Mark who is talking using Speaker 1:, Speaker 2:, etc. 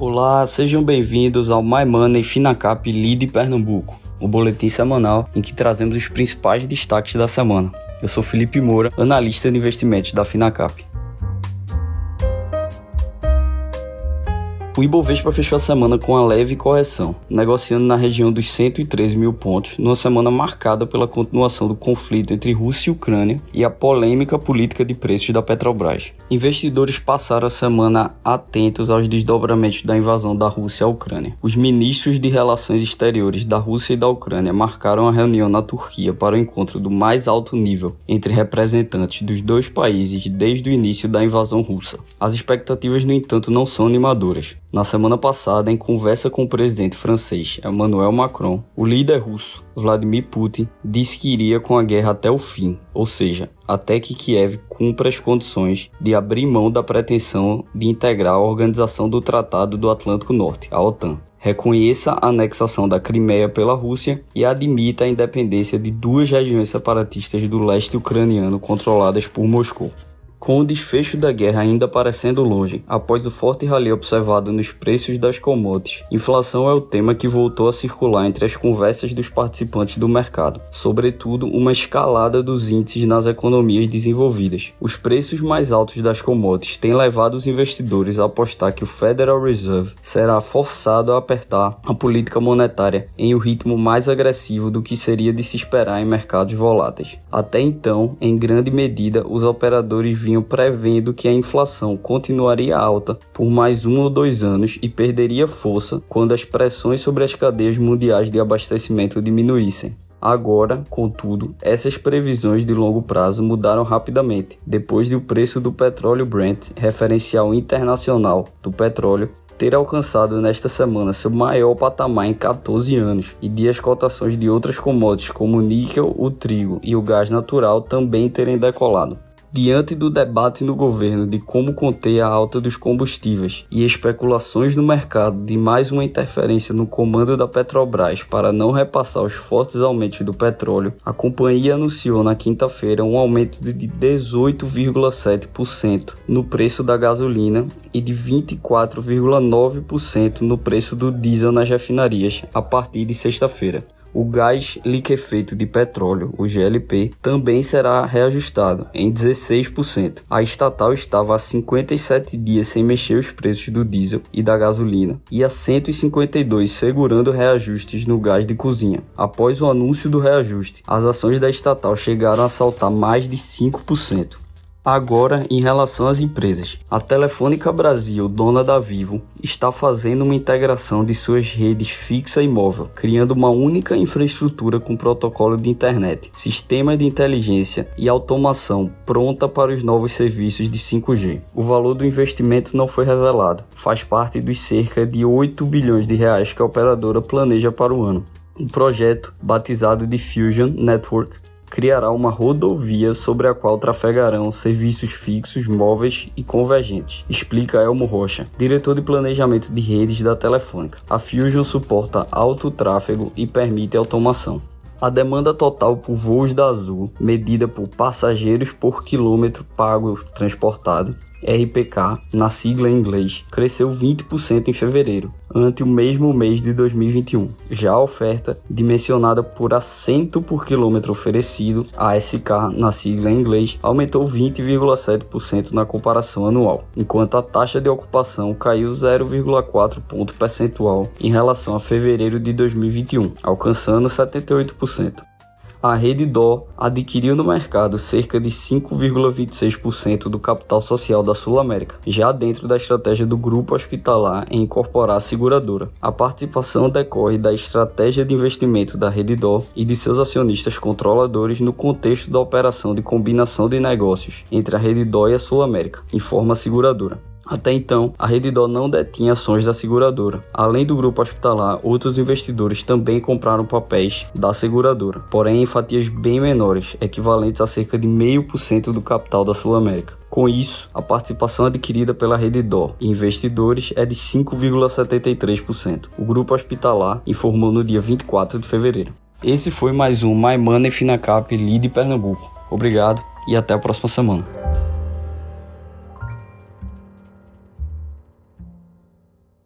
Speaker 1: Olá, sejam bem-vindos ao My Money Finacap Lead Pernambuco, o boletim semanal em que trazemos os principais destaques da semana. Eu sou Felipe Moura, analista de investimentos da Finacap. O Ibovespa fechou a semana com uma leve correção, negociando na região dos 113 mil pontos, numa semana marcada pela continuação do conflito entre Rússia e Ucrânia e a polêmica política de preços da Petrobras. Investidores passaram a semana atentos aos desdobramentos da invasão da Rússia à Ucrânia. Os ministros de Relações Exteriores da Rússia e da Ucrânia marcaram a reunião na Turquia para o encontro do mais alto nível entre representantes dos dois países desde o início da invasão russa. As expectativas, no entanto, não são animadoras. Na semana passada, em conversa com o presidente francês Emmanuel Macron, o líder russo Vladimir Putin disse que iria com a guerra até o fim, ou seja, até que Kiev cumpra as condições de abrir mão da pretensão de integrar a Organização do Tratado do Atlântico Norte, a OTAN, reconheça a anexação da Crimeia pela Rússia e admita a independência de duas regiões separatistas do leste ucraniano controladas por Moscou. Com o desfecho da guerra ainda parecendo longe, após o forte rally observado nos preços das commodities, inflação é o tema que voltou a circular entre as conversas dos participantes do mercado, sobretudo uma escalada dos índices nas economias desenvolvidas. Os preços mais altos das commodities têm levado os investidores a apostar que o Federal Reserve será forçado a apertar a política monetária em um ritmo mais agressivo do que seria de se esperar em mercados voláteis. Até então, em grande medida, os operadores vinham prevendo que a inflação continuaria alta por mais um ou dois anos e perderia força quando as pressões sobre as cadeias mundiais de abastecimento diminuíssem. Agora, contudo, essas previsões de longo prazo mudaram rapidamente, depois de o preço do petróleo Brent, referencial internacional do petróleo, ter alcançado nesta semana seu maior patamar em 14 anos, e de as cotações de outras commodities como o níquel, o trigo e o gás natural também terem decolado. Diante do debate no governo de como conter a alta dos combustíveis e especulações no mercado de mais uma interferência no comando da Petrobras para não repassar os fortes aumentos do petróleo, a companhia anunciou na quinta-feira um aumento de 18,7% no preço da gasolina e de 24,9% no preço do diesel nas refinarias a partir de sexta-feira. O gás liquefeito de petróleo, o GLP, também será reajustado em 16%. A estatal estava há 57 dias sem mexer os preços do diesel e da gasolina e há 152 segurando reajustes no gás de cozinha. Após o anúncio do reajuste, as ações da estatal chegaram a saltar mais de 5%. Agora, em relação às empresas, a Telefônica Brasil, dona da Vivo, está fazendo uma integração de suas redes fixa e móvel, criando uma única infraestrutura com protocolo de internet, sistema de inteligência e automação pronta para os novos serviços de 5G. O valor do investimento não foi revelado, faz parte dos cerca de 8 bilhões de reais que a operadora planeja para o ano. O projeto, batizado de Fusion Network, criará uma rodovia sobre a qual trafegarão serviços fixos, móveis e convergentes, explica Elmo Rocha, diretor de planejamento de redes da Telefônica. A Fusion suporta alto tráfego e permite automação. A demanda total por voos da Azul, medida por passageiros por quilômetro pago transportado, RPK, na sigla em inglês, cresceu 20% em fevereiro, ante o mesmo mês de 2021. Já a oferta, dimensionada por assento por quilômetro oferecido, ASK, na sigla em inglês, aumentou 20,7% na comparação anual, enquanto a taxa de ocupação caiu 0,4 ponto percentual em relação a fevereiro de 2021, alcançando 78% a Rede Dó adquiriu no mercado cerca de 5,26% do capital social da Sul América, já dentro da estratégia do grupo hospitalar em incorporar a seguradora. A participação decorre da estratégia de investimento da Rede Dó e de seus acionistas controladores no contexto da operação de combinação de negócios entre a Rede Dó e a Sul América, informa a seguradora. Até então, a Rede Dó não detinha ações da seguradora. Além do grupo hospitalar, outros investidores também compraram papéis da seguradora, porém em fatias bem menores, equivalentes a cerca de 0,5% do capital da Sul América. Com isso, a participação adquirida pela Rede Dó e investidores é de 5,73%. O grupo hospitalar informou no dia 24 de fevereiro. Esse foi mais um My Money Finacap Lead Pernambuco. Obrigado e até a próxima semana.